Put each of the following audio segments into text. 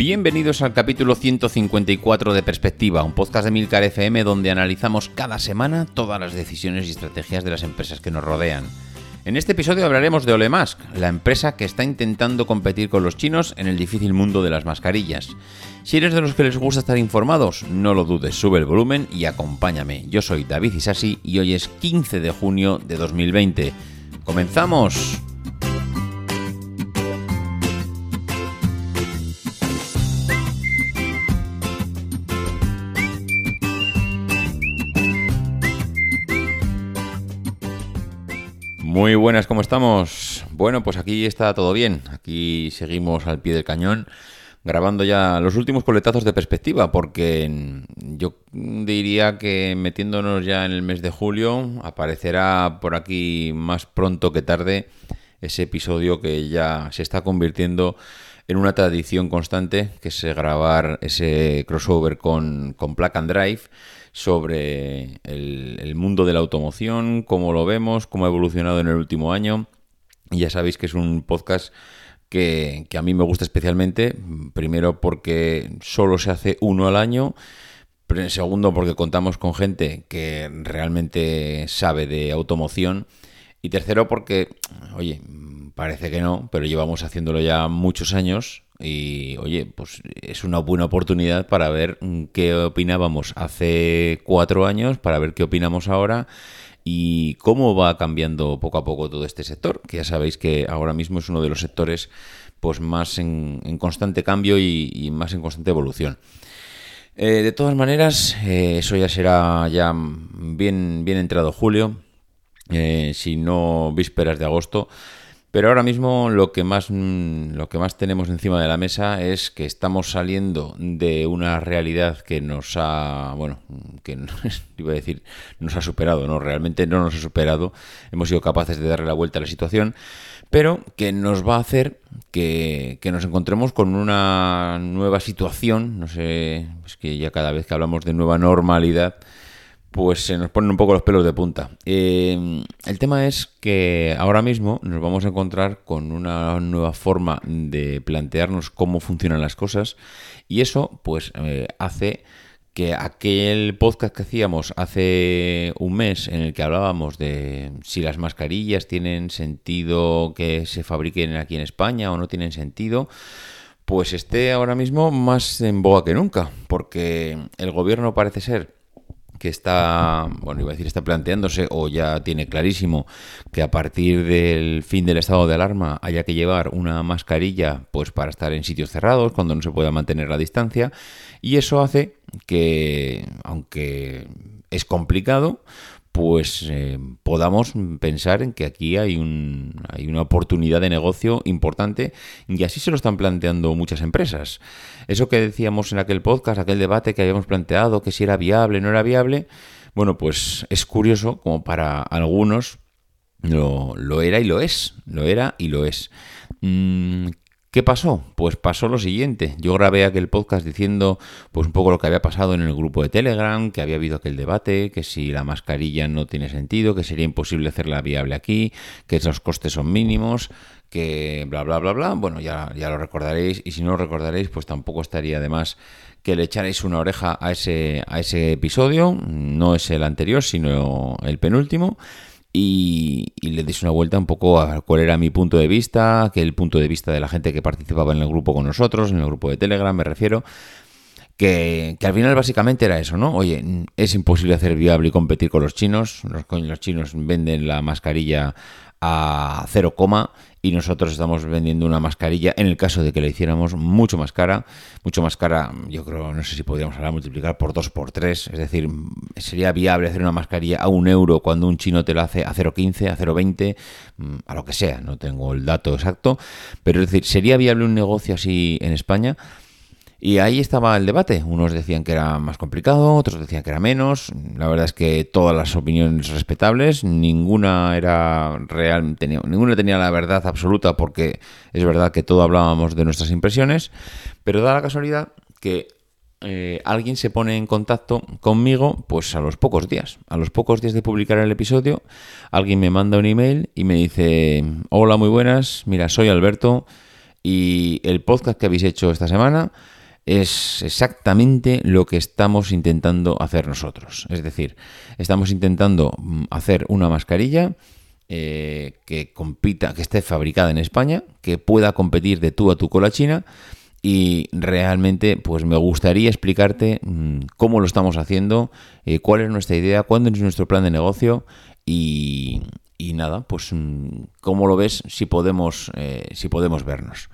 Bienvenidos al capítulo 154 de Perspectiva, un podcast de Milcar FM donde analizamos cada semana todas las decisiones y estrategias de las empresas que nos rodean. En este episodio hablaremos de Olemask, la empresa que está intentando competir con los chinos en el difícil mundo de las mascarillas. Si eres de los que les gusta estar informados, no lo dudes, sube el volumen y acompáñame. Yo soy David Isasi y hoy es 15 de junio de 2020. ¡Comenzamos! Muy buenas, ¿cómo estamos? Bueno, pues aquí está todo bien. Aquí seguimos al pie del cañón grabando ya los últimos coletazos de perspectiva, porque yo diría que metiéndonos ya en el mes de julio aparecerá por aquí más pronto que tarde ese episodio que ya se está convirtiendo en una tradición constante, que es grabar ese crossover con, con Plug and Drive sobre el, mundo de la automoción, cómo lo vemos, cómo ha evolucionado en el último año. Y ya sabéis que es un podcast que, a mí me gusta especialmente, primero porque solo se hace uno al año, segundo porque contamos con gente que realmente sabe de automoción y tercero porque, oye, parece que no, pero llevamos haciéndolo ya muchos años y oye, pues es una buena oportunidad para ver qué opinábamos hace cuatro años, para ver qué opinamos ahora y cómo va cambiando poco a poco todo este sector, que ya sabéis que ahora mismo es uno de los sectores pues más en, constante cambio y, más en constante evolución. Eh, de todas maneras, eh, eso ya será ya bien, bien entrado julio, eh, si no vísperas de agosto. Pero ahora mismo lo que más mm, lo que más tenemos encima de la mesa es que estamos saliendo de una realidad que nos ha, bueno, que iba a decir, nos ha superado, no, realmente no nos ha superado. Hemos sido capaces de darle la vuelta a la situación, pero que nos va a hacer que, que nos encontremos con una nueva situación, no sé, es que ya cada vez que hablamos de nueva normalidad, pues se nos ponen un poco los pelos de punta. Eh, el tema es que ahora mismo nos vamos a encontrar con una nueva forma de plantearnos cómo funcionan las cosas y eso pues eh, hace que aquel podcast que hacíamos hace un mes en el que hablábamos de si las mascarillas tienen sentido que se fabriquen aquí en España o no tienen sentido, pues esté ahora mismo más en boga que nunca, porque el gobierno parece ser que está, bueno, iba a decir, está planteándose o ya tiene clarísimo que a partir del fin del estado de alarma haya que llevar una mascarilla pues para estar en sitios cerrados cuando no se pueda mantener la distancia. Y eso hace que aunque es complicado, pues eh, podamos pensar en que aquí hay, un, hay una oportunidad de negocio importante y así se lo están planteando muchas empresas. Eso que decíamos en aquel podcast, aquel debate que habíamos planteado, que si era viable, no era viable, bueno, pues es curioso como para algunos lo, era y lo es, lo era y lo es. ¿Qué pasó? Pues pasó lo siguiente. Yo grabé aquel podcast diciendo pues un poco lo que había pasado en el grupo de Telegram, que había habido aquel debate, que si la mascarilla no tiene sentido, que sería imposible hacerla viable aquí, que los costes son mínimos, que bla bla bla bla. Bueno, ya, ya lo recordaréis y si no lo recordaréis, pues tampoco estaría de más que le echaréis una oreja a ese, a ese episodio. No es el anterior, sino el penúltimo y, le deis una vuelta un poco a cuál era mi punto de vista, que el punto de vista de la gente que participaba en el grupo con nosotros, en el grupo de Telegram me refiero, que, al final básicamente era eso, ¿no? Oye, es imposible hacer viable y competir con los chinos, los, los chinos venden la mascarilla a 0, y nosotros estamos vendiendo una mascarilla, en el caso de que la hiciéramos, mucho más cara, mucho más cara, yo creo, no sé si podríamos hablar, multiplicar por 2, por 3, es decir, sería viable hacer una mascarilla a un euro cuando un chino te la hace a 0,15, a 0,20, mm, a lo que sea, no tengo el dato exacto, pero es decir, ¿sería viable un negocio así en España? Y ahí estaba el debate. Unos decían que era más complicado, otros decían que era menos. La verdad es que todas las opiniones respetables, ninguna era real, tenía, ninguna tenía la verdad absoluta porque es verdad que todo hablábamos de nuestras impresiones, pero da la casualidad que eh, alguien se pone en contacto conmigo pues a los pocos días. A los pocos días de publicar el episodio, alguien me manda un email y me dice, hola, muy buenas, mira, soy Alberto y el podcast que habéis hecho esta semana es exactamente lo que estamos intentando hacer nosotros. Es decir, estamos intentando mm, hacer una mascarilla eh, que compita, que esté fabricada en España, que pueda competir de tú a tú con la China. Y realmente, pues me gustaría explicarte mm, cómo lo estamos haciendo, eh, cuál es nuestra idea, cuándo es nuestro plan de negocio y, nada, pues mm, cómo lo ves si podemos, eh, si podemos vernos.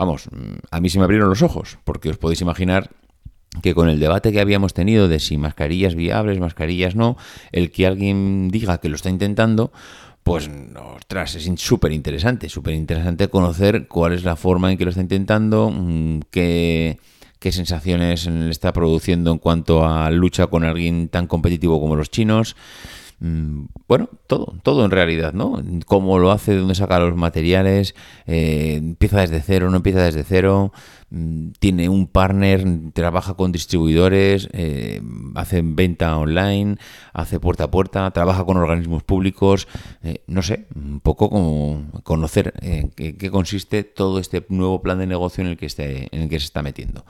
Vamos, a mí se me abrieron los ojos, porque os podéis imaginar que con el debate que habíamos tenido de si mascarillas viables, mascarillas no, el que alguien diga que lo está intentando, pues, ostras, es súper interesante, súper interesante conocer cuál es la forma en que lo está intentando, mm, qué, qué sensaciones le está produciendo en cuanto a lucha con alguien tan competitivo como los chinos. Mm, bueno, todo, todo en realidad, ¿no? Cómo lo hace, de dónde saca los materiales, eh, empieza desde cero, no empieza desde cero, mm, tiene un partner, trabaja con distribuidores, eh, hace venta online, hace puerta a puerta, trabaja con organismos públicos, eh, no sé, un poco como conocer en qué, consiste todo este nuevo plan de negocio en el que, esté, en el que se está metiendo.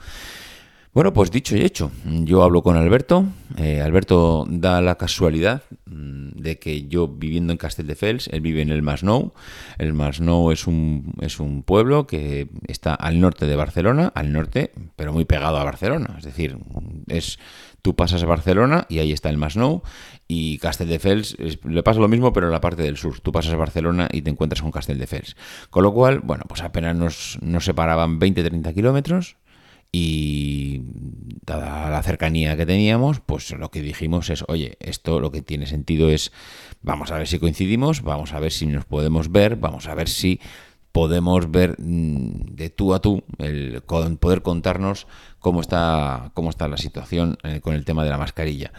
Bueno, pues dicho y hecho, yo hablo con Alberto. Eh, Alberto da la casualidad mm, de que yo viviendo en Castelldefels, él vive en el Masnou. El Masnou es un, es un pueblo que está al norte de Barcelona, al norte, pero muy pegado a Barcelona. Es decir, es tú pasas a Barcelona y ahí está el Masnou y Castelldefels le pasa lo mismo pero en la parte del sur. Tú pasas a Barcelona y te encuentras con Castelldefels. Con lo cual, bueno, pues apenas nos, nos separaban 20-30 kilómetros y dada la cercanía que teníamos, pues lo que dijimos es, oye, esto lo que tiene sentido es, vamos a ver si coincidimos, vamos a ver si nos podemos ver, vamos a ver si podemos ver mm, de tú a tú, el, poder contarnos cómo está, cómo está la situación eh, con el tema de la mascarilla.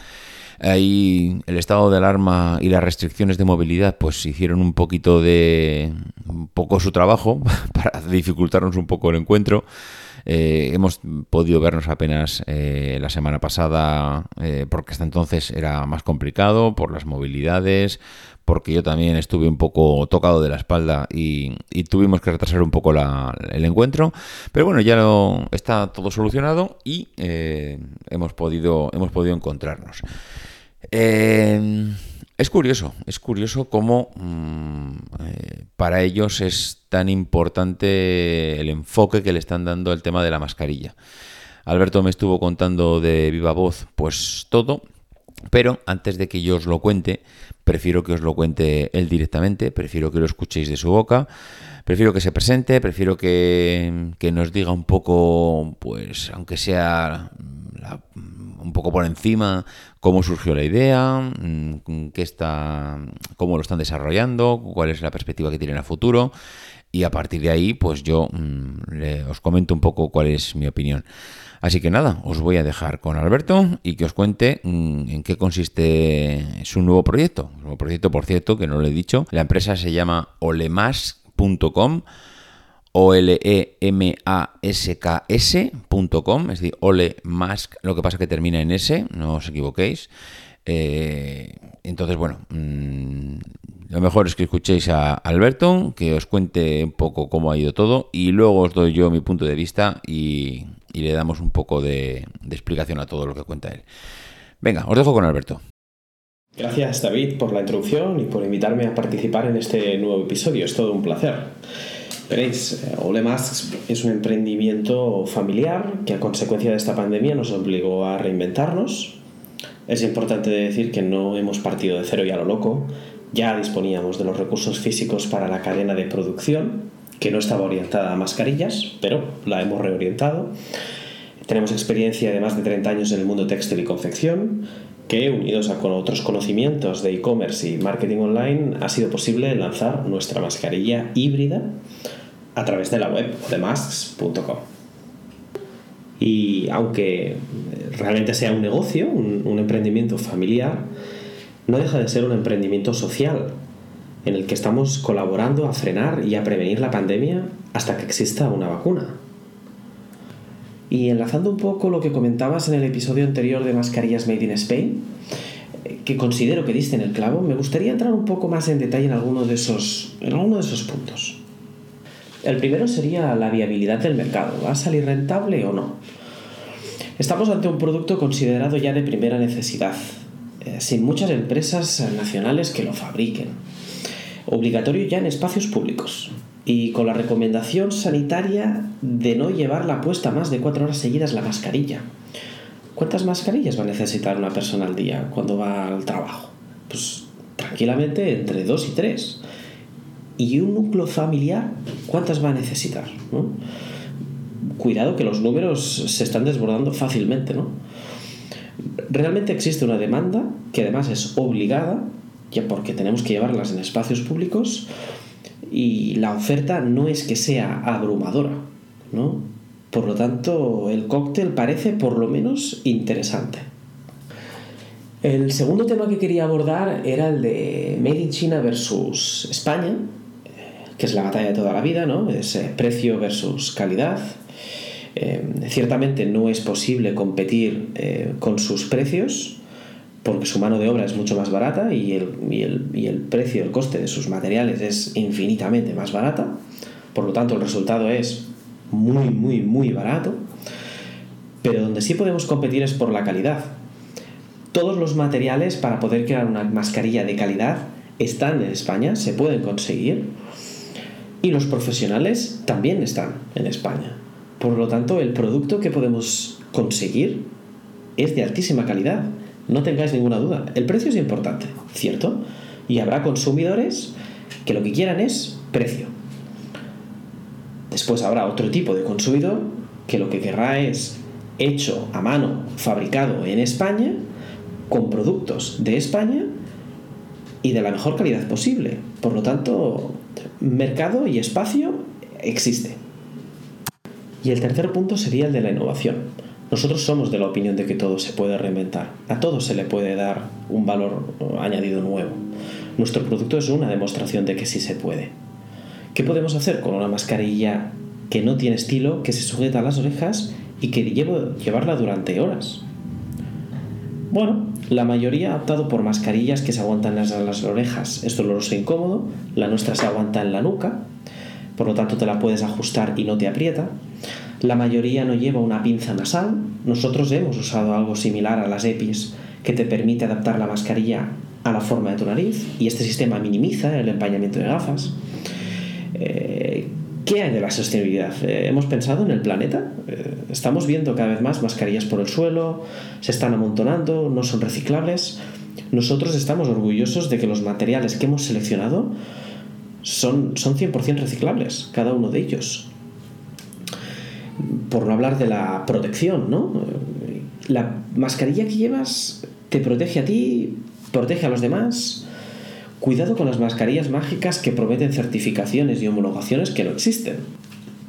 Ahí el estado de alarma y las restricciones de movilidad pues hicieron un poquito de un poco su trabajo para dificultarnos un poco el encuentro. Eh, hemos podido vernos apenas eh, la semana pasada eh, porque hasta entonces era más complicado por las movilidades, porque yo también estuve un poco tocado de la espalda y, tuvimos que retrasar un poco el encuentro. Pero bueno, ya está todo solucionado y hemos, podido, hemos podido encontrarnos. Es curioso, es curioso cómo mm, eh, para ellos es tan importante el enfoque que le están dando al tema de la mascarilla. Alberto me estuvo contando de viva voz pues todo, pero antes de que yo os lo cuente, prefiero que os lo cuente él directamente, prefiero que lo escuchéis de su boca, prefiero que se presente, prefiero que, que nos diga un poco, pues aunque sea un poco por encima cómo surgió la idea, mm, qué está, cómo lo están desarrollando, cuál es la perspectiva que tienen a futuro y a partir de ahí pues yo mm, os comento un poco cuál es mi opinión. Así que nada, os voy a dejar con Alberto y que os cuente mm, en qué consiste su nuevo proyecto. Un nuevo proyecto, por cierto, que no lo he dicho. La empresa se llama olemas.com O-L-E-M-A-S-K-S.com, es decir, Olemask, lo que pasa que termina en S, no os equivoquéis. Eh, entonces, bueno, mm, lo mejor es que escuchéis a Alberto, que os cuente un poco cómo ha ido todo y luego os doy yo mi punto de vista y, le damos un poco de, de explicación a todo lo que cuenta él. Venga, os dejo con Alberto. Gracias David por la introducción y por invitarme a participar en este nuevo episodio. Es todo un placer. Veréis, eh, Ole Masks es un emprendimiento familiar que a consecuencia de esta pandemia nos obligó a reinventarnos. Es importante decir que no hemos partido de cero y a lo loco. Ya disponíamos de los recursos físicos para la cadena de producción, que no estaba orientada a mascarillas, pero la hemos reorientado. Tenemos experiencia de más de 30 años en el mundo textil y confección que, unidos a con otros conocimientos de e-commerce y marketing online, ha sido posible lanzar nuestra mascarilla híbrida a través de la web de masks.com. Y aunque realmente sea un negocio, un, un emprendimiento familiar, no deja de ser un emprendimiento social en el que estamos colaborando a frenar y a prevenir la pandemia hasta que exista una vacuna. Y enlazando un poco lo que comentabas en el episodio anterior de Mascarillas Made in Spain, eh, que considero que diste en el clavo, me gustaría entrar un poco más en detalle en alguno de esos, en de esos puntos. El primero sería la viabilidad del mercado. ¿Va a salir rentable o no? Estamos ante un producto considerado ya de primera necesidad, eh, sin muchas empresas nacionales que lo fabriquen. Obligatorio ya en espacios públicos y con la recomendación sanitaria de no llevar la puesta más de cuatro horas seguidas la mascarilla. ¿Cuántas mascarillas va a necesitar una persona al día cuando va al trabajo? Pues tranquilamente entre dos y tres. ¿Y un núcleo familiar cuántas va a necesitar? Cuidado que los números se están desbordando fácilmente. ¿no? Realmente existe una demanda que además es obligada, ya porque tenemos que llevarlas en espacios públicos, y la oferta no es que sea abrumadora, ¿no? Por lo tanto, el cóctel parece por lo menos interesante. El segundo tema que quería abordar era el de Made in China versus España, que es la batalla de toda la vida, ¿no? Es precio versus calidad. Eh, ciertamente no es posible competir eh, con sus precios, porque su mano de obra es mucho más barata y el, y el, y el precio, el coste de sus materiales es infinitamente más barata. Por lo tanto, el resultado es muy, muy, muy barato. Pero donde sí podemos competir es por la calidad. Todos los materiales para poder crear una mascarilla de calidad están en España, se pueden conseguir. Y los profesionales también están en España. Por lo tanto, el producto que podemos conseguir es de altísima calidad no tengáis ninguna duda. El precio es importante, ¿cierto? Y habrá consumidores que lo que quieran es precio. Después habrá otro tipo de consumidor que lo que querrá es hecho a mano, fabricado en España, con productos de España y de la mejor calidad posible. Por lo tanto, mercado y espacio existe. Y el tercer punto sería el de la innovación. Nosotros somos de la opinión de que todo se puede reinventar, a todo se le puede dar un valor añadido nuevo. Nuestro producto es una demostración de que sí se puede. ¿Qué podemos hacer con una mascarilla que no tiene estilo, que se sujeta a las orejas y que llevo llevarla durante horas? Bueno, la mayoría ha optado por mascarillas que se aguantan las, las orejas. Es doloroso e incómodo. La nuestra se aguanta en la nuca, por lo tanto te la puedes ajustar y no te aprieta. La mayoría no lleva una pinza nasal. Nosotros hemos usado algo similar a las EPIs que te permite adaptar la mascarilla a la forma de tu nariz y este sistema minimiza el empañamiento de gafas. Eh, ¿Qué hay de la sostenibilidad? Eh, ¿Hemos pensado en el planeta? Eh, estamos viendo cada vez más mascarillas por el suelo, se están amontonando, no son reciclables. Nosotros estamos orgullosos de que los materiales que hemos seleccionado son, son 100% reciclables, cada uno de ellos por no hablar de la protección, ¿no? La mascarilla que llevas te protege a ti, protege a los demás. Cuidado con las mascarillas mágicas que prometen certificaciones y homologaciones que no existen.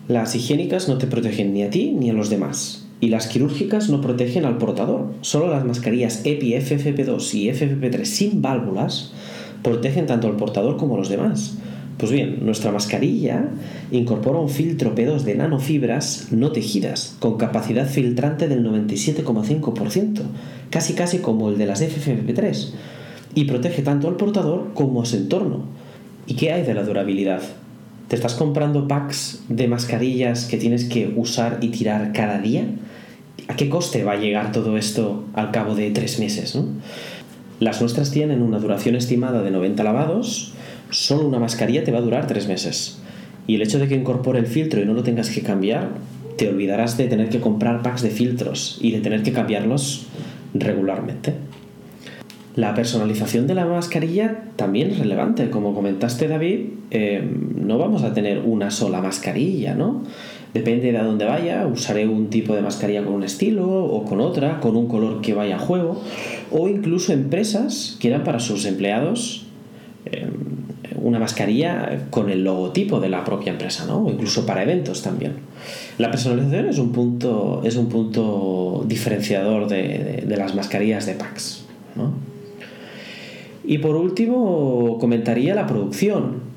Las higiénicas no te protegen ni a ti ni a los demás. Y las quirúrgicas no protegen al portador. Solo las mascarillas EPI, FFP2 y FFP3 sin válvulas protegen tanto al portador como a los demás. Pues bien, nuestra mascarilla incorpora un filtro P2 de nanofibras no tejidas, con capacidad filtrante del 97,5%, casi casi como el de las FFP3, y protege tanto al portador como a su entorno. ¿Y qué hay de la durabilidad? ¿Te estás comprando packs de mascarillas que tienes que usar y tirar cada día? ¿A qué coste va a llegar todo esto al cabo de tres meses? Las nuestras tienen una duración estimada de 90 lavados, solo una mascarilla te va a durar tres meses. Y el hecho de que incorpore el filtro y no lo tengas que cambiar, te olvidarás de tener que comprar packs de filtros y de tener que cambiarlos regularmente. La personalización de la mascarilla también es relevante. Como comentaste, David, eh, no vamos a tener una sola mascarilla, ¿no? Depende de a dónde vaya, usaré un tipo de mascarilla con un estilo o con otra, con un color que vaya a juego, o incluso empresas quieran para sus empleados eh, una mascarilla con el logotipo de la propia empresa, ¿no? Incluso para eventos también. La personalización es un punto, es un punto diferenciador de, las mascarillas de PAX, ¿no? Y por último, comentaría la producción.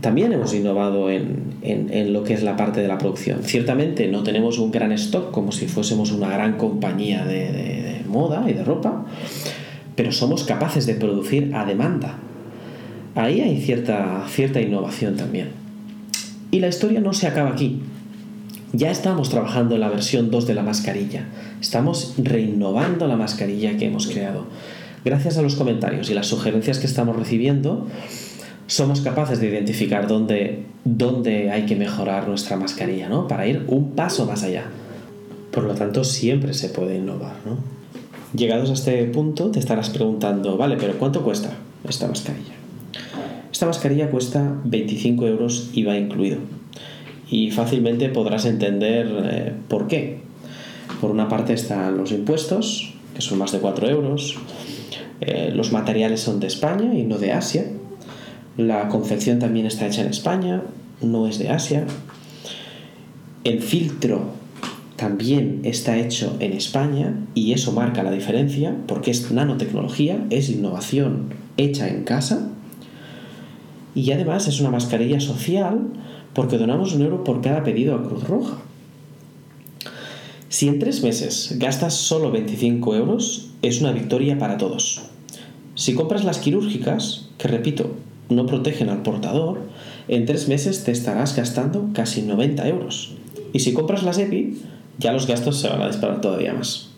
También hemos innovado en, en, lo que es la parte de la producción. Ciertamente no tenemos un gran stock como si fuésemos una gran compañía de moda y de ropa, pero somos capaces de producir a demanda. Ahí hay cierta, cierta innovación también. Y la historia no se acaba aquí. Ya estamos trabajando en la versión 2 de la mascarilla. Estamos reinnovando la mascarilla que hemos creado gracias a los comentarios y las sugerencias que estamos recibiendo, somos capaces de identificar dónde, dónde hay que mejorar nuestra mascarilla, ¿no? Para ir un paso más allá. Por lo tanto, siempre se puede innovar, ¿no? Llegados a este punto, te estarás preguntando, vale, pero ¿cuánto cuesta esta mascarilla? Esta mascarilla cuesta 25 euros IVA incluido. Y fácilmente podrás entender eh, por qué. Por una parte están los impuestos, que son más de 4 euros. Eh, los materiales son de España y no de Asia. La confección también está hecha en España, no es de Asia. El filtro también está hecho en España y eso marca la diferencia porque es nanotecnología, es innovación hecha en casa y además es una mascarilla social porque donamos un euro por cada pedido a Cruz Roja. Si en tres meses gastas solo 25 euros, es una victoria para todos. Si compras las quirúrgicas, que repito, no protegen al portador, en tres meses te estarás gastando casi 90 euros. Y si compras las EPI, ya los gastos se van a disparar todavía más.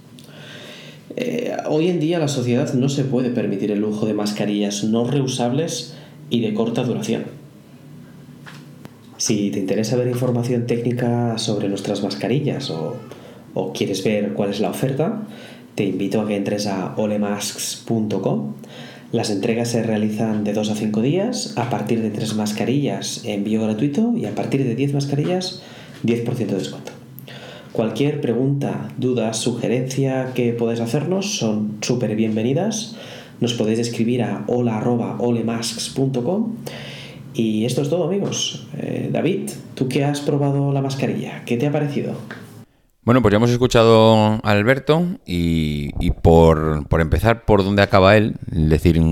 Eh, hoy en día la sociedad no se puede permitir el lujo de mascarillas no reusables y de corta duración. Si te interesa ver información técnica sobre nuestras mascarillas o, o quieres ver cuál es la oferta, te invito a que entres a olemasks.com. Las entregas se realizan de 2 a 5 días, a partir de 3 mascarillas envío gratuito y a partir de 10 mascarillas 10% de descuento. Cualquier pregunta, duda, sugerencia que podáis hacernos son súper bienvenidas. Nos podéis escribir a hola.olemasks.com y esto es todo amigos. Eh, David, ¿tú qué has probado la mascarilla? ¿Qué te ha parecido? Bueno, pues ya hemos escuchado a Alberto y, por, empezar por donde acaba él, decir,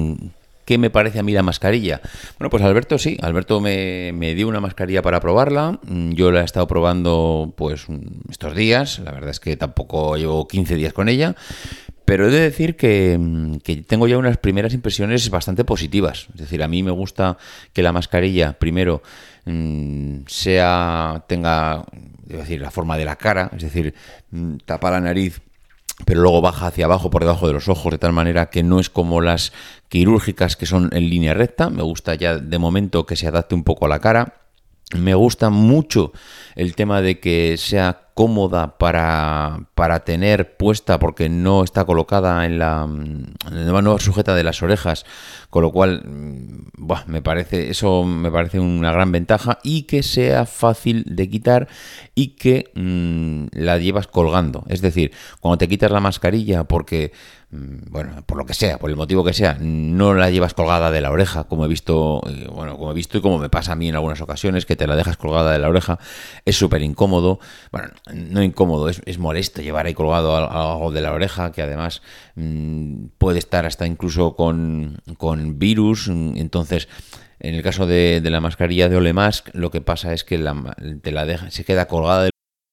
¿qué me parece a mí la mascarilla? Bueno, pues Alberto sí, Alberto me, dio una mascarilla para probarla, yo la he estado probando pues estos días, la verdad es que tampoco llevo 15 días con ella, pero he de decir que, que, tengo ya unas primeras impresiones bastante positivas. Es decir, a mí me gusta que la mascarilla, primero, mm, sea tenga es decir, la forma de la cara, es decir, mm, tapa la nariz pero luego baja hacia abajo por debajo de los ojos de tal manera que no es como las quirúrgicas que son en línea recta. Me gusta ya de momento que se adapte un poco a la cara. Me gusta mucho el tema de que sea cómoda para, para tener puesta porque no está colocada en la, en la sujeta de las orejas, con lo cual mm, me parece eso me parece una gran ventaja y que sea fácil de quitar y que mm, la llevas colgando, es decir, cuando te quitas la mascarilla porque mm, bueno, por lo que sea, por el motivo que sea, no la llevas colgada de la oreja, como he visto, eh, bueno, como he visto y como me pasa a mí en algunas ocasiones, que te la dejas colgada de la oreja, es súper incómodo. Bueno, no incómodo, es, molesto llevar ahí colgado algo de la oreja, que además mm, puede estar hasta incluso con, con virus. Entonces, en el caso de, de, la mascarilla de Ole Mask, lo que pasa es que la, te la deja, se queda colgada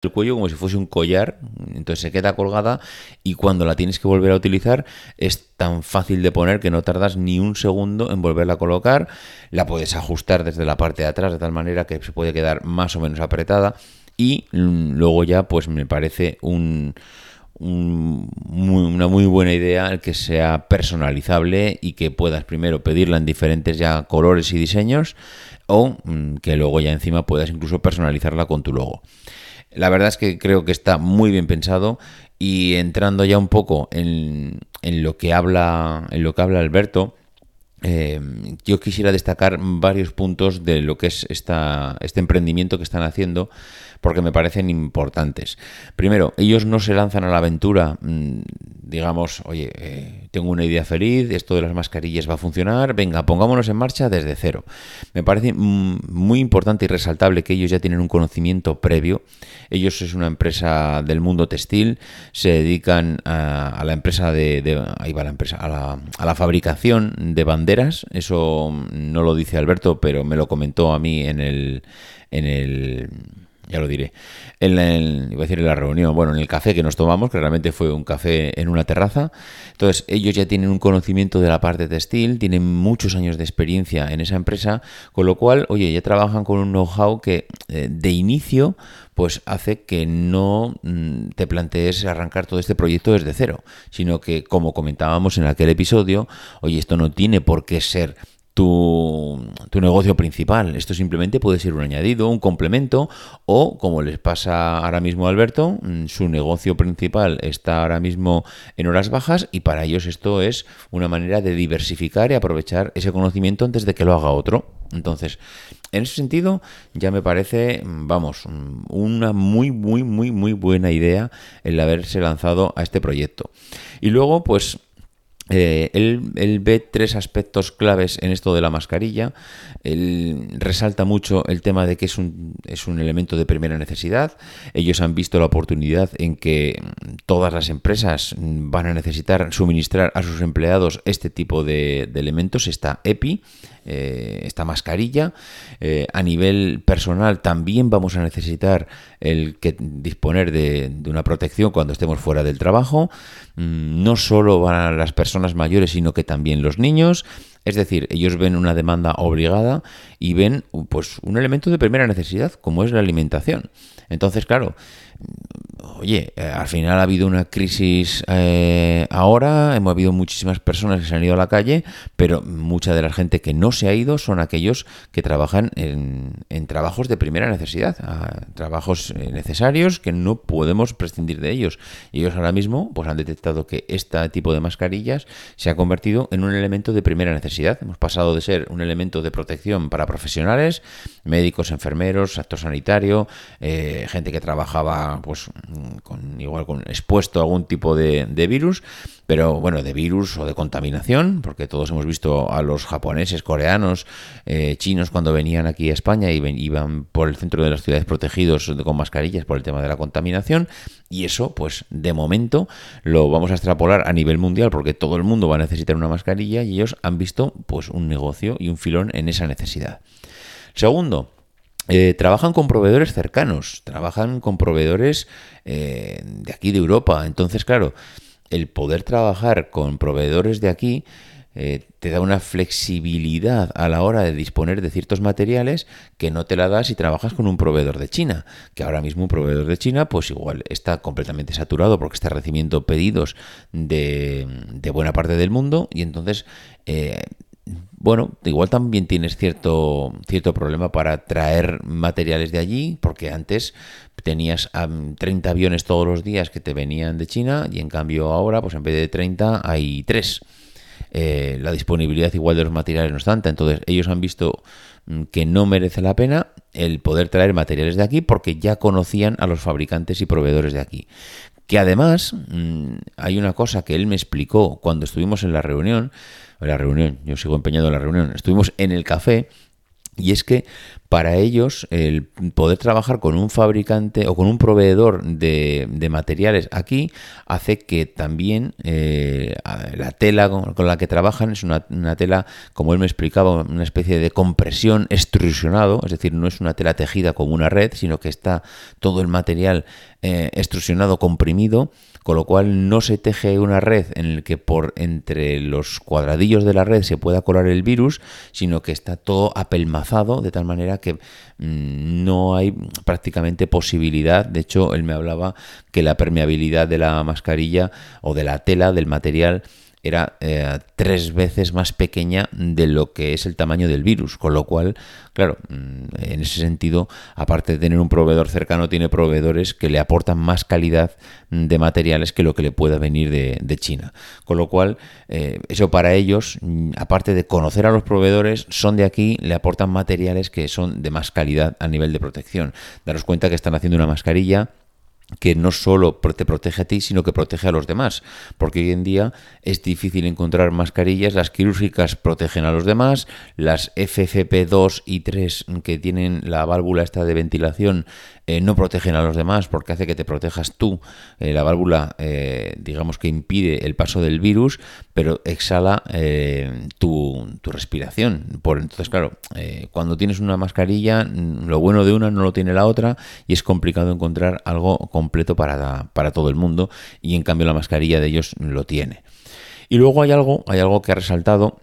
el cuello como si fuese un collar, entonces se queda colgada y cuando la tienes que volver a utilizar es tan fácil de poner que no tardas ni un segundo en volverla a colocar, la puedes ajustar desde la parte de atrás de tal manera que se puede quedar más o menos apretada y luego ya pues me parece un, una muy buena idea el que sea personalizable y que puedas primero pedirla en diferentes ya colores y diseños o mm, que luego ya encima puedas incluso personalizarla con tu logo. La verdad es que creo que está muy bien pensado y entrando ya un poco en, lo que habla en lo que habla Alberto, eh, yo quisiera destacar varios puntos de lo que es esta, este emprendimiento que están haciendo porque me parecen importantes. Primero, ellos no se lanzan a la aventura, mm, digamos, oye, eh, tengo una idea feliz, esto de las mascarillas va a funcionar, venga, pongámonos en marcha desde cero. Me parece muy importante y resaltable que ellos ya tienen un conocimiento previo. Ellos es una empresa del mundo textil, se dedican a, la empresa de, ahí va la empresa, a la, a la fabricación de banderas. Eso no lo dice Alberto, pero me lo comentó a mí en el en el ya lo diré. En la, iba a decir en la reunión, bueno, en el café que nos tomamos, que realmente fue un café en una terraza. Entonces, ellos ya tienen un conocimiento de la parte textil, tienen muchos años de experiencia en esa empresa, con lo cual, oye, ya trabajan con un know-how que eh, de inicio pues hace que no mm, te plantees arrancar todo este proyecto desde cero, sino que, como comentábamos en aquel episodio, oye, esto no tiene por qué ser tu, negocio principal. Esto simplemente puede ser un añadido, un complemento o, como les pasa ahora mismo a Alberto, mm, su negocio principal está ahora mismo en horas bajas y para ellos esto es una manera de diversificar y aprovechar ese conocimiento antes de que lo haga otro. Entonces, en ese sentido, ya me parece, mm, vamos, mm, una muy, muy, muy, muy buena idea el haberse lanzado a este proyecto. Y luego, pues eh, él, ve tres aspectos claves en esto de la mascarilla. Él resalta mucho el tema de que es un, es un elemento de primera necesidad. Ellos han visto la oportunidad en que todas las empresas van a necesitar suministrar a sus empleados este tipo de, de elementos, esta EPI. Eh, esta mascarilla. Eh, a nivel personal también vamos a necesitar el que disponer de, una protección cuando estemos fuera del trabajo. Mm, no solo van las personas mayores, sino que también los niños. Es decir, ellos ven una demanda obligada y ven pues un elemento de primera necesidad, como es la alimentación. Entonces, claro, oye, eh, al final ha habido una crisis eh, ahora, hemos habido muchísimas personas que se han ido a la calle, pero mucha de la gente que no se ha ido son aquellos que trabajan en, trabajos de primera necesidad, trabajos eh, necesarios que no podemos prescindir de ellos. Y ellos ahora mismo pues han detectado que este tipo de mascarillas se ha convertido en un elemento de primera necesidad. Hemos pasado de ser un elemento de protección para profesionales, médicos, enfermeros, actor sanitario, gente que trabajaba pues con igual con expuesto a algún tipo de, virus, pero bueno, de virus o de contaminación, porque todos hemos visto a los japoneses, coreanos, eh, chinos cuando venían aquí a España y iban por el centro de las ciudades protegidos con mascarillas por el tema de la contaminación, y eso, pues de momento lo vamos a extrapolar a nivel mundial porque todo el mundo va a necesitar una mascarilla y ellos han visto pues un negocio y un filón en esa necesidad. Segundo, eh, trabajan con proveedores cercanos, trabajan con proveedores eh, de aquí de Europa. Entonces, claro, el poder trabajar con proveedores de aquí eh, te da una flexibilidad a la hora de disponer de ciertos materiales que no te la das si trabajas con un proveedor de China, que ahora mismo un proveedor de China pues igual está completamente saturado porque está recibiendo pedidos de, de buena parte del mundo y entonces bueno, igual también tienes cierto, cierto problema para traer materiales de allí, porque antes tenías 30 aviones todos los días que te venían de China y en cambio ahora, pues en vez de 30 hay 3. Eh, la disponibilidad igual de los materiales no es tanta, entonces ellos han visto mm, que no merece la pena el poder traer materiales de aquí porque ya conocían a los fabricantes y proveedores de aquí. Que además mm, hay una cosa que él me explicó cuando estuvimos en la reunión, la reunión, yo sigo empeñado en la reunión, estuvimos en el café y es que para ellos el poder trabajar con un fabricante o con un proveedor de, materiales aquí hace que también eh, la tela con, la que trabajan es una, tela, como él me explicaba, una especie de compresión extrusionado, es decir, no es una tela tejida como una red, sino que está todo el material eh, extrusionado, comprimido, con lo cual no se teje una red en el que por entre los cuadradillos de la red se pueda colar el virus, sino que está todo apelmazado de tal manera que mm, no hay prácticamente posibilidad. De hecho, él me hablaba que la permeabilidad de la mascarilla o de la tela, del material, era eh, tres veces más pequeña de lo que es el tamaño del virus, con lo cual, claro, mm, en ese sentido, aparte de tener un proveedor cercano, tiene proveedores que le aportan más calidad de materiales que lo que le pueda venir de, China. Con lo cual, eh, eso para ellos, mm, aparte de conocer a los proveedores, son de aquí, le aportan materiales que son de más calidad a nivel de protección. Daros cuenta que están haciendo una mascarilla que no solo te protege a ti, sino que protege a los demás. Porque hoy en día es difícil encontrar mascarillas, las quirúrgicas protegen a los demás, las FFP2 y 3 que tienen la válvula esta de ventilación eh, no protegen a los demás porque hace que te protejas tú. Eh, la válvula, eh, digamos que impide el paso del virus, pero exhala tu, tu, respiración. Por, entonces, claro, cuando tienes una mascarilla, lo bueno de una no lo tiene la otra y es complicado encontrar algo completo para, para todo el mundo y en cambio la mascarilla de ellos lo tiene. Y luego hay algo, hay algo que ha resaltado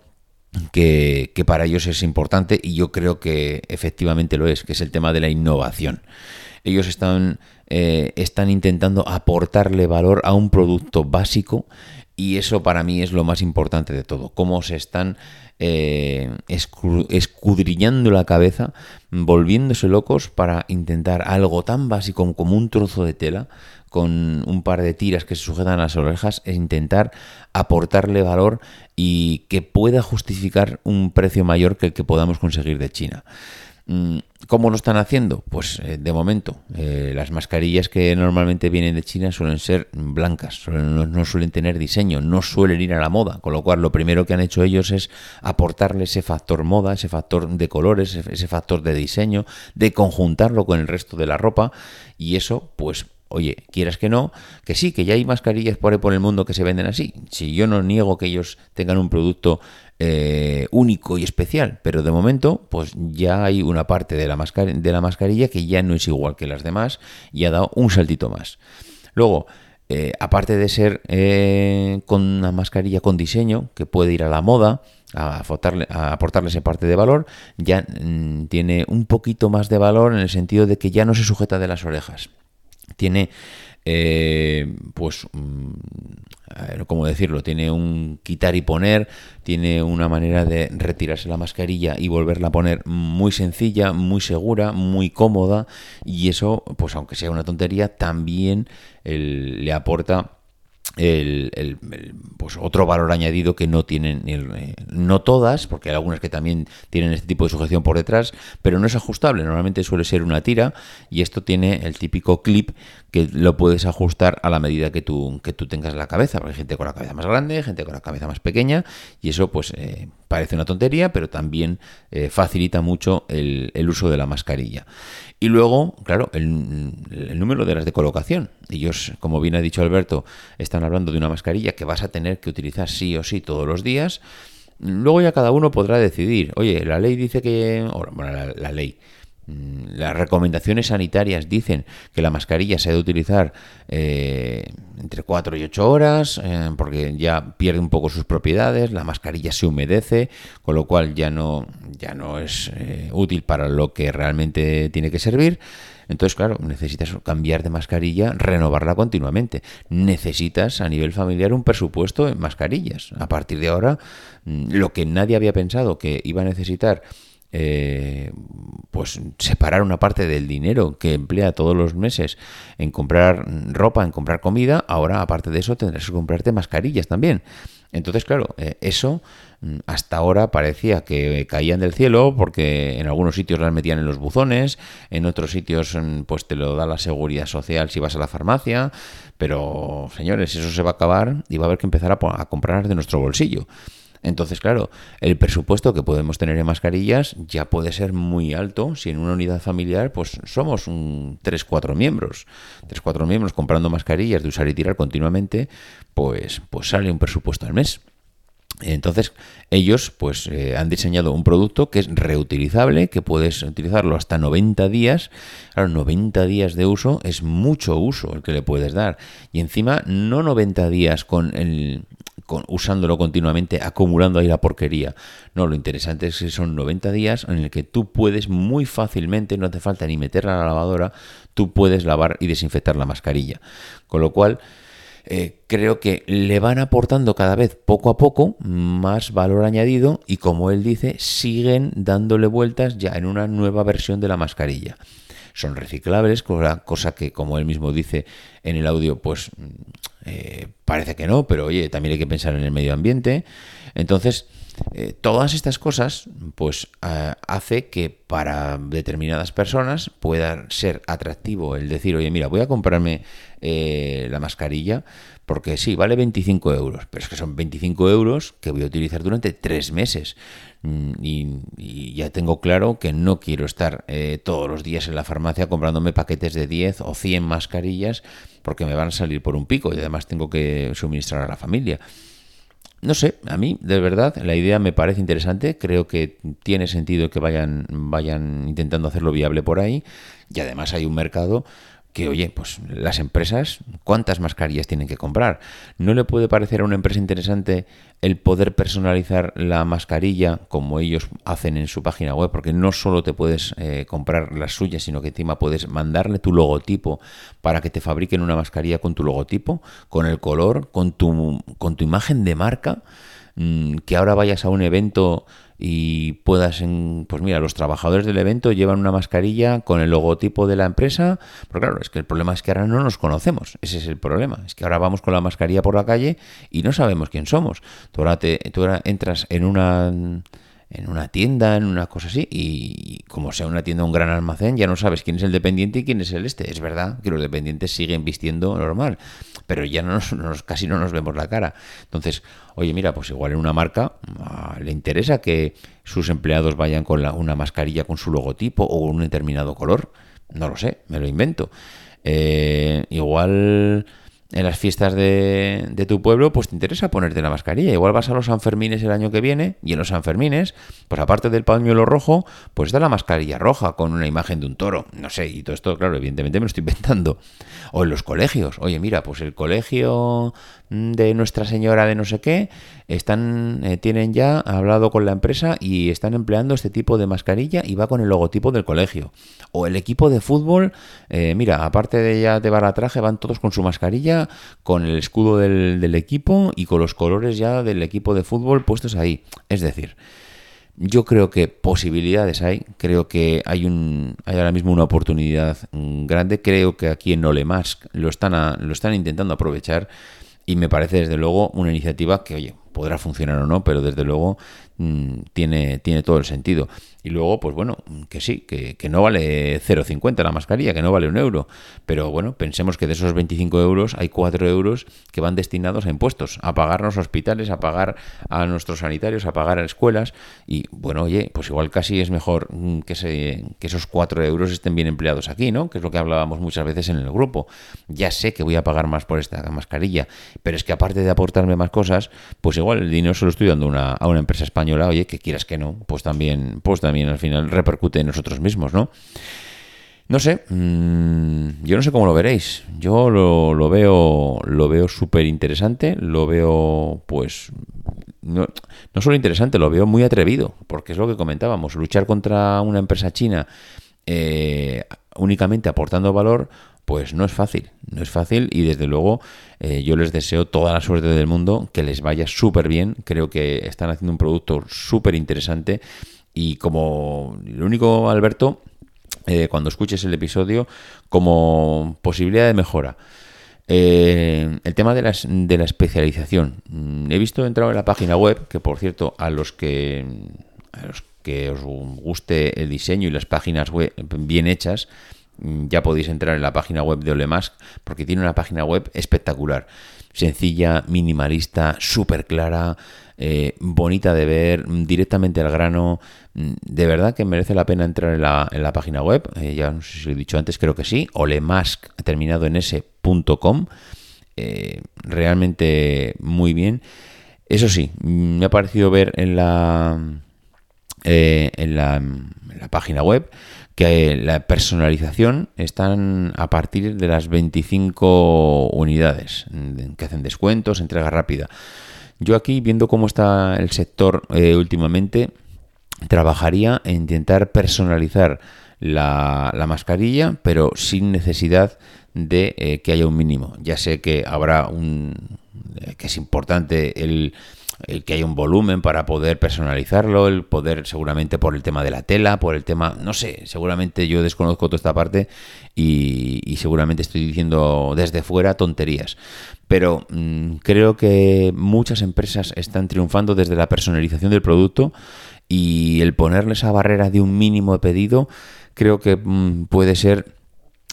que, que, para ellos es importante y yo creo que efectivamente lo es, que es el tema de la innovación ellos están, eh, están intentando aportarle valor a un producto básico y eso para mí es lo más importante de todo, cómo se están eh, escudriñando la cabeza, volviéndose locos para intentar algo tan básico como un trozo de tela, con un par de tiras que se sujetan a las orejas, e intentar aportarle valor y que pueda justificar un precio mayor que el que podamos conseguir de China. Mm, ¿Cómo lo están haciendo? Pues eh, de momento, eh, las mascarillas que normalmente vienen de China suelen ser blancas, no, suelen tener diseño, no suelen ir a la moda, con lo cual lo primero que han hecho ellos es aportarle ese factor moda, ese factor de colores, ese factor de diseño, de conjuntarlo con el resto de la ropa y eso pues Oye, quieras que no, que sí, que ya hay mascarillas por ahí por el mundo que se venden así. Si yo no niego que ellos tengan un producto eh, único y especial, pero de momento, pues ya hay una parte de la, mascarilla que ya no es igual que las demás y ha dado un saltito más. Luego, eh, aparte de ser eh, con una mascarilla con diseño que puede ir a la moda, a, aportarle, a esa parte de valor, ya mm, tiene un poquito más de valor en el sentido de que ya no se sujeta de las orejas tiene eh, pues mm, cómo decirlo tiene un quitar y poner tiene una manera de retirarse la mascarilla y volverla a poner muy sencilla muy segura muy cómoda y eso pues aunque sea una tontería también le aporta el, pues otro valor añadido que no tienen, eh, no todas, porque hay algunas que también tienen este tipo de sujeción por detrás, pero no es ajustable, normalmente suele ser una tira y esto tiene el típico clip que lo puedes ajustar a la medida que tú, que tú tengas la cabeza, porque hay gente con la cabeza más grande, gente con la cabeza más pequeña y eso pues eh, parece una tontería, pero también eh, facilita mucho el, uso de la mascarilla. Y luego, claro, el, número de horas de colocación. Ellos, como bien ha dicho Alberto, están hablando de una mascarilla que vas a tener que utilizar sí o sí todos los días. Luego ya cada uno podrá decidir, oye, la ley dice que... Bueno, la ley, las recomendaciones sanitarias dicen que la mascarilla se debe utilizar eh, entre 4 y 8 horas eh, porque ya pierde un poco sus propiedades, la mascarilla se humedece, con lo cual ya no, ya no es eh, útil para lo que realmente tiene que servir. Entonces, claro, necesitas cambiar de mascarilla, renovarla continuamente. Necesitas a nivel familiar un presupuesto en mascarillas. A partir de ahora, mm, lo que nadie había pensado que iba a necesitar eh, pues separar una parte del dinero que emplea todos los meses en comprar ropa, en comprar comida, ahora aparte de eso tendrás que comprarte mascarillas también. Entonces, claro, eh, eso mm, hasta ahora parecía que caían del cielo porque en algunos sitios las metían en los buzones, en otros sitios mm, pues te lo da la seguridad social si vas a la farmacia, pero señores, eso se va a acabar y va a haber que empezar a, a comprar de nuestro bolsillo. Entonces, claro, el presupuesto que podemos tener en mascarillas ya puede ser muy alto si en una unidad familiar pues somos un 3-4 miembros. 3-4 miembros comprando mascarillas de usar y tirar continuamente, pues, pues sale un presupuesto al mes. Entonces, ellos pues eh, han diseñado un producto que es reutilizable, que puedes utilizarlo hasta 90 días. Claro, 90 días de uso es mucho uso el que le puedes dar. Y encima, no 90 días con el, usándolo continuamente, acumulando ahí la porquería. No, lo interesante es que son 90 días en el que tú puedes muy fácilmente, no hace falta ni meterla a la lavadora, tú puedes lavar y desinfectar la mascarilla. Con lo cual, eh, creo que le van aportando cada vez poco a poco más valor añadido y como él dice, siguen dándole vueltas ya en una nueva versión de la mascarilla son reciclables, cosa, que como él mismo dice en el audio, pues eh, parece que no, pero oye, también hay que pensar en el medio ambiente. Entonces, eh, todas estas cosas, pues hace que para determinadas personas pueda ser atractivo el decir, oye, mira, voy a comprarme eh, la mascarilla porque sí, vale 25 euros, pero es que son 25 euros que voy a utilizar durante tres meses. Mm, y, ya tengo claro que no quiero estar eh, todos los días en la farmacia comprándome paquetes de 10 o 100 mascarillas porque me van a salir por un pico y además tengo que suministrar a la familia. No sé, a mí de verdad la idea me parece interesante, creo que tiene sentido que vayan, vayan intentando hacerlo viable por ahí y además hay un mercado que, oye, pues las empresas, ¿cuántas mascarillas tienen que comprar? ¿No le puede parecer a una empresa interesante el poder personalizar la mascarilla como ellos hacen en su página web? Porque no solo te puedes eh, comprar las suyas, sino que encima puedes mandarle tu logotipo para que te fabriquen una mascarilla con tu logotipo, con el color, con tu, con tu imagen de marca, mm, que ahora vayas a un evento y puedas, en, pues mira, los trabajadores del evento llevan una mascarilla con el logotipo de la empresa, pero claro, es que el problema es que ahora no nos conocemos, ese es el problema, es que ahora vamos con la mascarilla por la calle y no sabemos quién somos. Tú ahora, te, tú ahora entras en una en una tienda, en una cosa así, y como sea una tienda, un gran almacén, ya no sabes quién es el dependiente y quién es el este. Es verdad que los dependientes siguen vistiendo normal, pero ya no nos, casi no nos vemos la cara. Entonces, oye, mira, pues igual en una marca ah, le interesa que sus empleados vayan con la, una mascarilla con su logotipo o un determinado color. No lo sé, me lo invento. Eh, igual en las fiestas de, de, tu pueblo, pues te interesa ponerte la mascarilla. Igual vas a los Sanfermines el año que viene y en los Sanfermines, pues aparte del pañuelo rojo, pues da la mascarilla roja con una imagen de un toro. No sé, y todo esto, claro, evidentemente me lo estoy inventando. O en los colegios. Oye, mira, pues el colegio de Nuestra Señora de no sé qué, están, eh, tienen ya hablado con la empresa y están empleando este tipo de mascarilla y va con el logotipo del colegio. O el equipo de fútbol, eh, mira, aparte de ya de baratraje, van todos con su mascarilla, con el escudo del, equipo y con los colores ya del equipo de fútbol puestos ahí. Es decir, yo creo que posibilidades hay, creo que hay, un, hay ahora mismo una oportunidad grande, creo que aquí en Olemask lo están, lo están intentando aprovechar y me parece desde luego una iniciativa que, oye, podrá funcionar o no, pero desde luego mm, tiene, tiene todo el sentido. Y luego, pues bueno, que sí, que, no vale 0,50 la mascarilla, que no vale un euro. Pero bueno, pensemos que de esos 25 euros hay 4 euros que van destinados a impuestos, a pagar los hospitales, a pagar a nuestros sanitarios, a pagar a escuelas. Y bueno, oye, pues igual casi es mejor mm, que, se, que esos 4 euros estén bien empleados aquí, ¿no? Que es lo que hablábamos muchas veces en el grupo. Ya sé que voy a pagar más por esta mascarilla, pero es que aparte de aportarme más cosas, pues igual el dinero se lo estoy dando una, a una empresa española, oye, que quieras que no, pues también, pues también al final repercute en nosotros mismos, ¿no? No sé, mm, yo no sé cómo lo veréis. Yo lo, veo, lo veo súper interesante, lo veo, pues, no, no, solo interesante, lo veo muy atrevido, porque es lo que comentábamos, luchar contra una empresa china eh, únicamente aportando valor, pues no es fácil, no es fácil y desde luego eh, yo les deseo toda la suerte del mundo, que les vaya súper bien, creo que están haciendo un producto súper interesante y como el único, Alberto, eh, cuando escuches el episodio, como posibilidad de mejora. Eh, el tema de la, de la especialización. Mm, he visto entrado en la página web, que por cierto, a los que, a los que os guste el diseño y las páginas web bien hechas, mm, ya podéis entrar en la página web de Olemask, porque tiene una página web espectacular. Sencilla, minimalista, súper clara, eh, bonita de ver, directamente al grano. De verdad que merece la pena entrar en la, en la página web. Eh, ya no sé si lo he dicho antes, creo que sí. Olemask, terminado en ese.com. Eh, realmente muy bien. Eso sí, me ha parecido ver en la, en la, en la página web que la personalización están a partir de las 25 unidades, que hacen descuentos, entrega rápida. Yo aquí, viendo cómo está el sector eh, últimamente, trabajaría en intentar personalizar la, mascarilla, pero sin necesidad de eh, que haya un mínimo. Ya sé que habrá un... Eh, que es importante el el que haya un volumen para poder personalizarlo, el poder seguramente por el tema de la tela, por el tema, no sé, seguramente yo desconozco toda esta parte y, seguramente estoy diciendo desde fuera tonterías. Pero mm, creo que muchas empresas están triunfando desde la personalización del producto y el ponerle esa barrera de un mínimo de pedido creo que mm, puede ser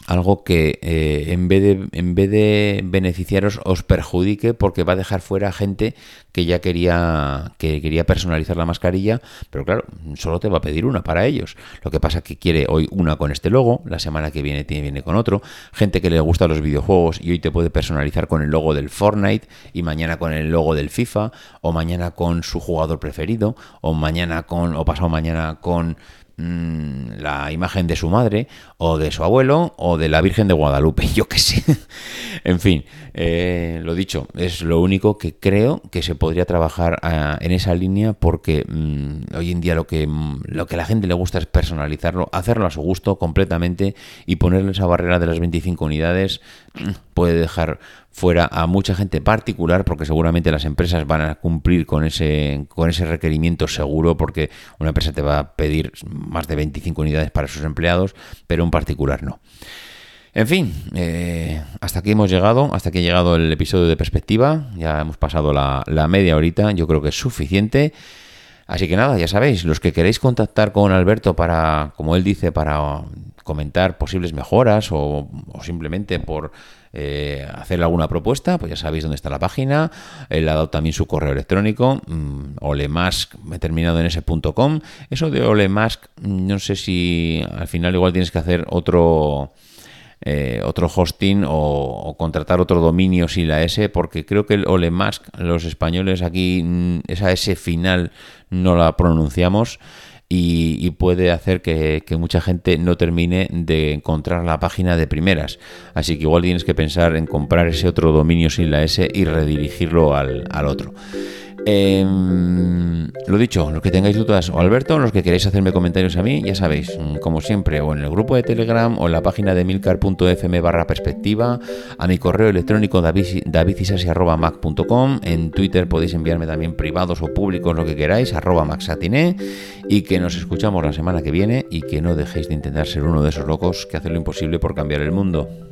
algo que eh, en, vez de, en vez de beneficiaros os perjudique porque va a dejar fuera gente que ya quería que quería personalizar la mascarilla, pero claro, solo te va a pedir una para ellos. Lo que pasa que quiere hoy una con este logo, la semana que viene tiene viene con otro, gente que le gusta los videojuegos y hoy te puede personalizar con el logo del Fortnite y mañana con el logo del FIFA o mañana con su jugador preferido o mañana con o pasado mañana con Mm, la imagen de su madre o de su abuelo o de la Virgen de Guadalupe, yo que sé. en fin, eh, lo dicho, es lo único que creo que se podría trabajar ah, en esa línea porque mm, hoy en día lo que, mm, lo que a la gente le gusta es personalizarlo, hacerlo a su gusto completamente y ponerle esa barrera de las 25 unidades puede dejar fuera a mucha gente particular porque seguramente las empresas van a cumplir con ese, con ese requerimiento seguro porque una empresa te va a pedir más de 25 unidades para sus empleados, pero un particular no. En fin, eh, hasta aquí hemos llegado, hasta aquí ha llegado el episodio de perspectiva, ya hemos pasado la, la media horita, yo creo que es suficiente. Así que nada, ya sabéis, los que queréis contactar con Alberto para, como él dice, para comentar posibles mejoras o, simplemente por eh, alguna propuesta, pues ya sabéis dónde está la página. Él ha dado también su correo electrónico, mm, olemask, terminado en ese punto com. Eso de olemask, no sé si al final igual tienes que hacer otro... Eh, otro hosting o, contratar otro dominio sin la S, porque creo que el Olemask, los españoles aquí, mm, esa S final no la pronunciamos y, puede hacer que, mucha gente no termine de encontrar la página de primeras. Así que igual tienes que pensar en comprar ese otro dominio sin la S y redirigirlo al, al otro. Eh, lo dicho, los que tengáis dudas o Alberto, los que queréis hacerme comentarios a mí, ya sabéis, mm, como siempre, o en el grupo de Telegram o en la página de milcar.fm barra perspectiva, a mi correo electrónico davidisasi.mac.com, en Twitter podéis enviarme también privados o públicos lo que queráis, arroba maxatiné, y que nos escuchamos la semana que viene y que no dejéis de intentar ser uno de esos locos que hacen lo imposible por cambiar el mundo.